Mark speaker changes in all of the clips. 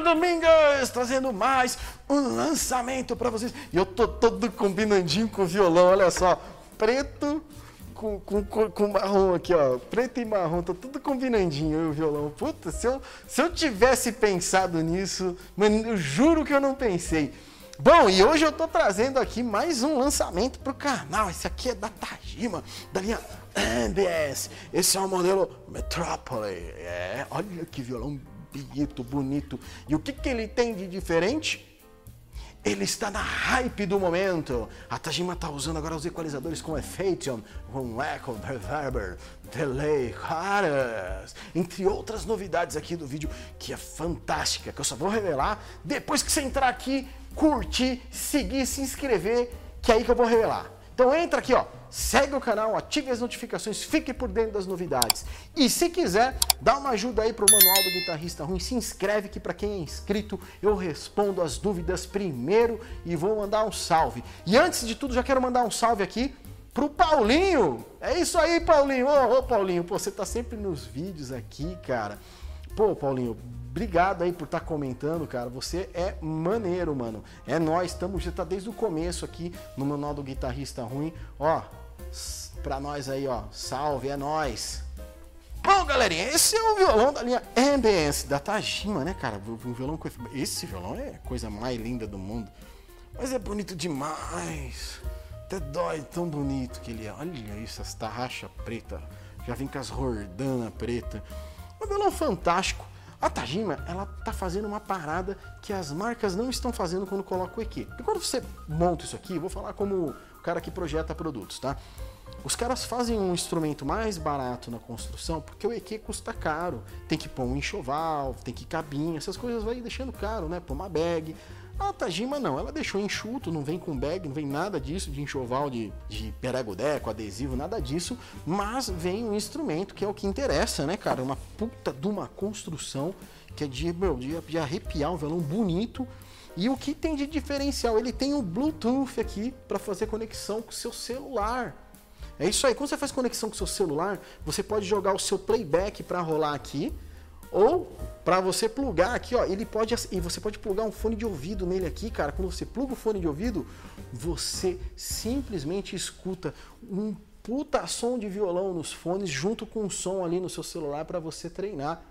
Speaker 1: Domingues trazendo mais um lançamento para vocês. E eu tô todo combinandinho com o violão, olha só. Preto com, com, com, marrom aqui, ó. Preto e marrom, tá tudo combinandinho e o violão. Puta, se eu, se eu tivesse pensado nisso, mano, eu juro que eu não pensei. Bom, e hoje eu tô trazendo aqui mais um lançamento pro canal. Esse aqui é da Tajima, da linha MBS. Esse é o modelo Metrópole. É, olha que violão bonito, bonito. E o que, que ele tem de diferente? Ele está na hype do momento. A Tajima está usando agora os equalizadores com Effation, com Echo, Reverber, Delay, caras. Entre outras novidades aqui do vídeo que é fantástica, que eu só vou revelar depois que você entrar aqui curtir, seguir, se inscrever, que é aí que eu vou revelar. Então entra aqui, ó, segue o canal, ative as notificações, fique por dentro das novidades. E se quiser, dá uma ajuda aí pro manual do guitarrista ruim, se inscreve que para quem é inscrito, eu respondo as dúvidas primeiro e vou mandar um salve. E antes de tudo, já quero mandar um salve aqui pro Paulinho. É isso aí, Paulinho. Ô, Paulinho, pô, você tá sempre nos vídeos aqui, cara. Pô, Paulinho, Obrigado aí por estar tá comentando, cara. Você é maneiro, mano. É nós, estamos já tá desde o começo aqui no Manual do Guitarrista Ruim. Ó, pra nós aí, ó. Salve, é nós. Bom, galerinha, esse é o violão da linha Ambience, da Tajima, né, cara? Um violão com... Esse violão é a coisa mais linda do mundo. Mas é bonito demais. Até dói tão bonito que ele é. Olha isso, essa tarraxa preta. Já vem com as rordanas preta. Um violão fantástico. A Tajima, ela tá fazendo uma parada que as marcas não estão fazendo quando coloca o EQ. E quando você monta isso aqui, vou falar como o cara que projeta produtos, tá? Os caras fazem um instrumento mais barato na construção porque o EQ custa caro. Tem que pôr um enxoval, tem que cabinha, essas coisas vai deixando caro, né? Pôr uma bag. A Tajima não, ela deixou enxuto, não vem com bag, não vem nada disso, de enxoval, de, de peregodeco, adesivo, nada disso, mas vem um instrumento que é o que interessa, né, cara? Uma puta de uma construção que é de, meu, de, de arrepiar, um violão bonito. E o que tem de diferencial? Ele tem um Bluetooth aqui para fazer conexão com o seu celular. É isso aí, quando você faz conexão com o seu celular, você pode jogar o seu playback para rolar aqui, ou para você plugar aqui, ó, ele pode e você pode plugar um fone de ouvido nele aqui, cara. Quando você pluga o fone de ouvido, você simplesmente escuta um puta som de violão nos fones junto com um som ali no seu celular para você treinar.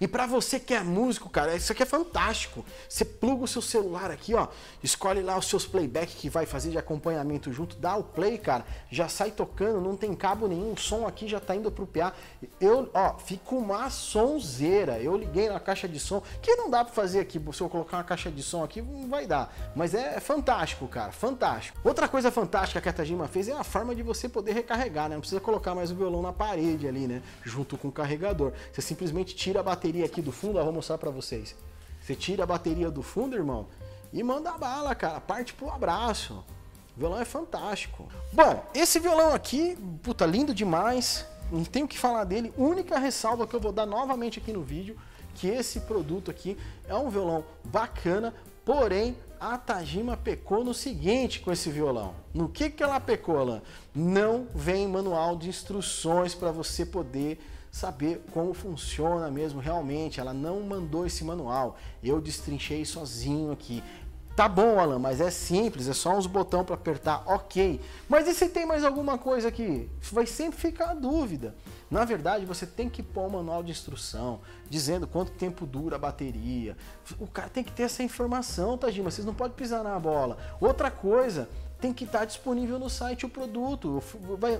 Speaker 1: E para você que é músico, cara, isso aqui é fantástico. Você pluga o seu celular aqui, ó, escolhe lá os seus playback que vai fazer de acompanhamento junto, dá o play, cara, já sai tocando, não tem cabo nenhum, o som aqui já tá indo pro PA. Eu, ó, fica uma sonzeira. Eu liguei na caixa de som, que não dá para fazer aqui, se eu colocar uma caixa de som aqui, não vai dar. Mas é fantástico, cara, fantástico. Outra coisa fantástica que a Tajima fez é a forma de você poder recarregar, né? Não precisa colocar mais o violão na parede ali, né? Junto com o carregador. Você simplesmente tira a bateria aqui do fundo, eu vou mostrar para vocês. Você tira a bateria do fundo, irmão, e manda a bala, cara. Parte pro abraço. O violão é fantástico. Bom, esse violão aqui, puta, lindo demais. Não tenho o que falar dele. Única ressalva que eu vou dar novamente aqui no vídeo, que esse produto aqui é um violão bacana, porém a Tajima pecou no seguinte com esse violão. No que que ela pecou, Alan? Não vem manual de instruções para você poder saber como funciona mesmo realmente. Ela não mandou esse manual. Eu destrinchei sozinho aqui. Tá bom, Alan, mas é simples, é só uns botões para apertar, ok. Mas e se tem mais alguma coisa aqui? Vai sempre ficar a dúvida. Na verdade, você tem que pôr um manual de instrução, dizendo quanto tempo dura a bateria. O cara tem que ter essa informação, Tajima, vocês não podem pisar na bola. Outra coisa, tem que estar disponível no site o produto.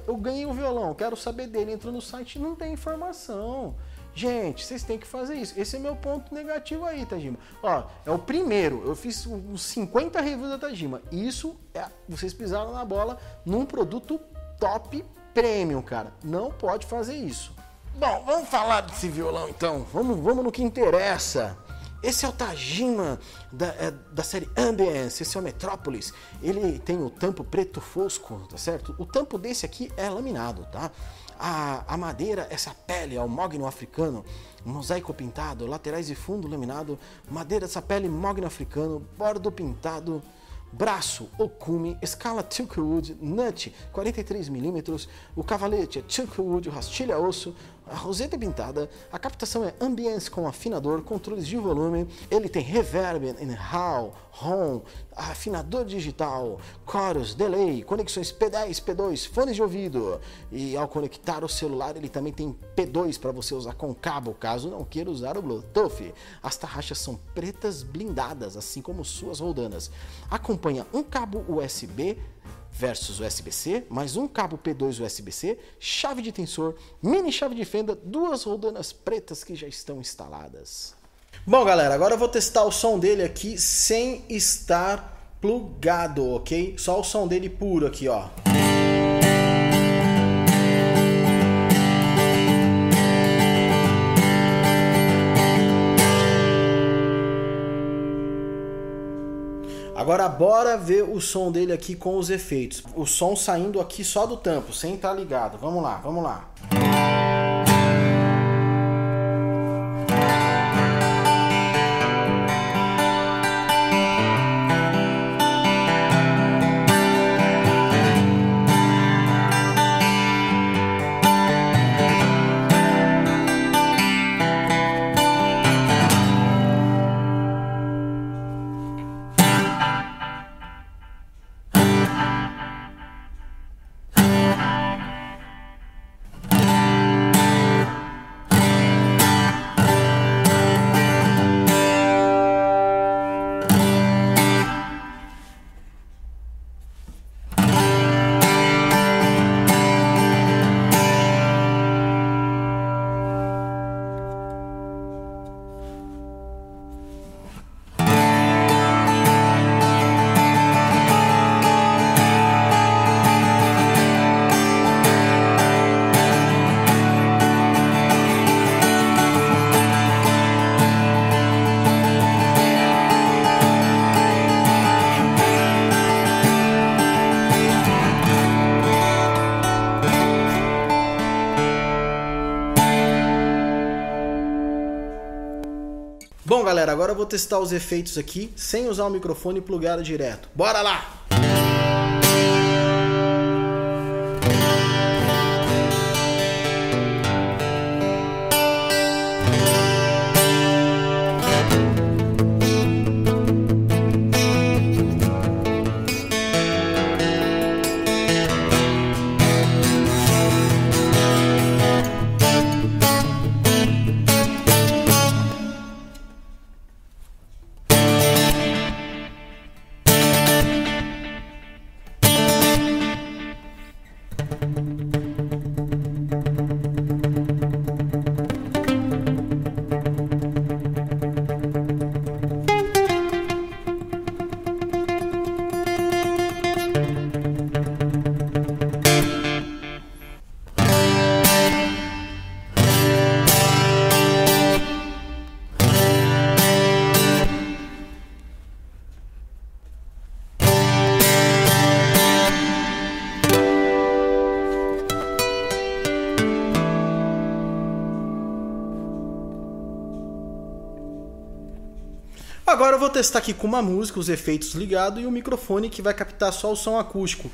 Speaker 1: Eu, ganhei um violão, quero saber dele, entro no site não tem informação. Gente, vocês têm que fazer isso. Esse é meu ponto negativo aí, Tajima. Ó, é o primeiro. Eu fiz uns 50 reviews da Tajima. Isso é. Vocês pisaram na bola num produto top premium, cara. Não pode fazer isso. Bom, vamos falar desse violão então. Vamos, vamos no que interessa. Esse é o Tajima da, é, da série Ambience, esse é o Metrópolis. Ele tem o tampo preto fosco, tá certo? O tampo desse aqui é laminado, tá? A, a madeira, essa pele, é o mogno africano, mosaico pintado, laterais e fundo laminado, madeira dessa pele mogno africano, bordo pintado, braço, okume, escala Tilkwood, nut 43mm, o cavalete é Tilkwood, rastilha osso, A roseta é pintada, a captação é ambience com afinador, controles de volume, ele tem reverb hall, ROM, afinador digital, chorus, delay, conexões P10, P2, fones de ouvido. E ao conectar o celular, ele também tem P2 para você usar com cabo, caso não queira usar o Bluetooth. As tarraxas são pretas blindadas, assim como suas roldanas. Acompanha um cabo USB versus USB-C, mais um cabo P2 USB-C, chave de tensor, mini chave de fenda, duas roldanas pretas que já estão instaladas. Bom, galera, agora eu vou testar o som dele aqui sem estar plugado, ok? Só o som dele puro aqui, ó. Agora bora ver o som dele aqui com os efeitos. O som saindo aqui só do tampo, sem estar tá ligado. Vamos lá, vamos lá. Bom, agora eu vou testar os efeitos aqui sem usar o microfone plugado direto. Bora lá! Agora eu vou testar aqui com uma música, os efeitos ligados e o microfone que vai captar só o som acústico.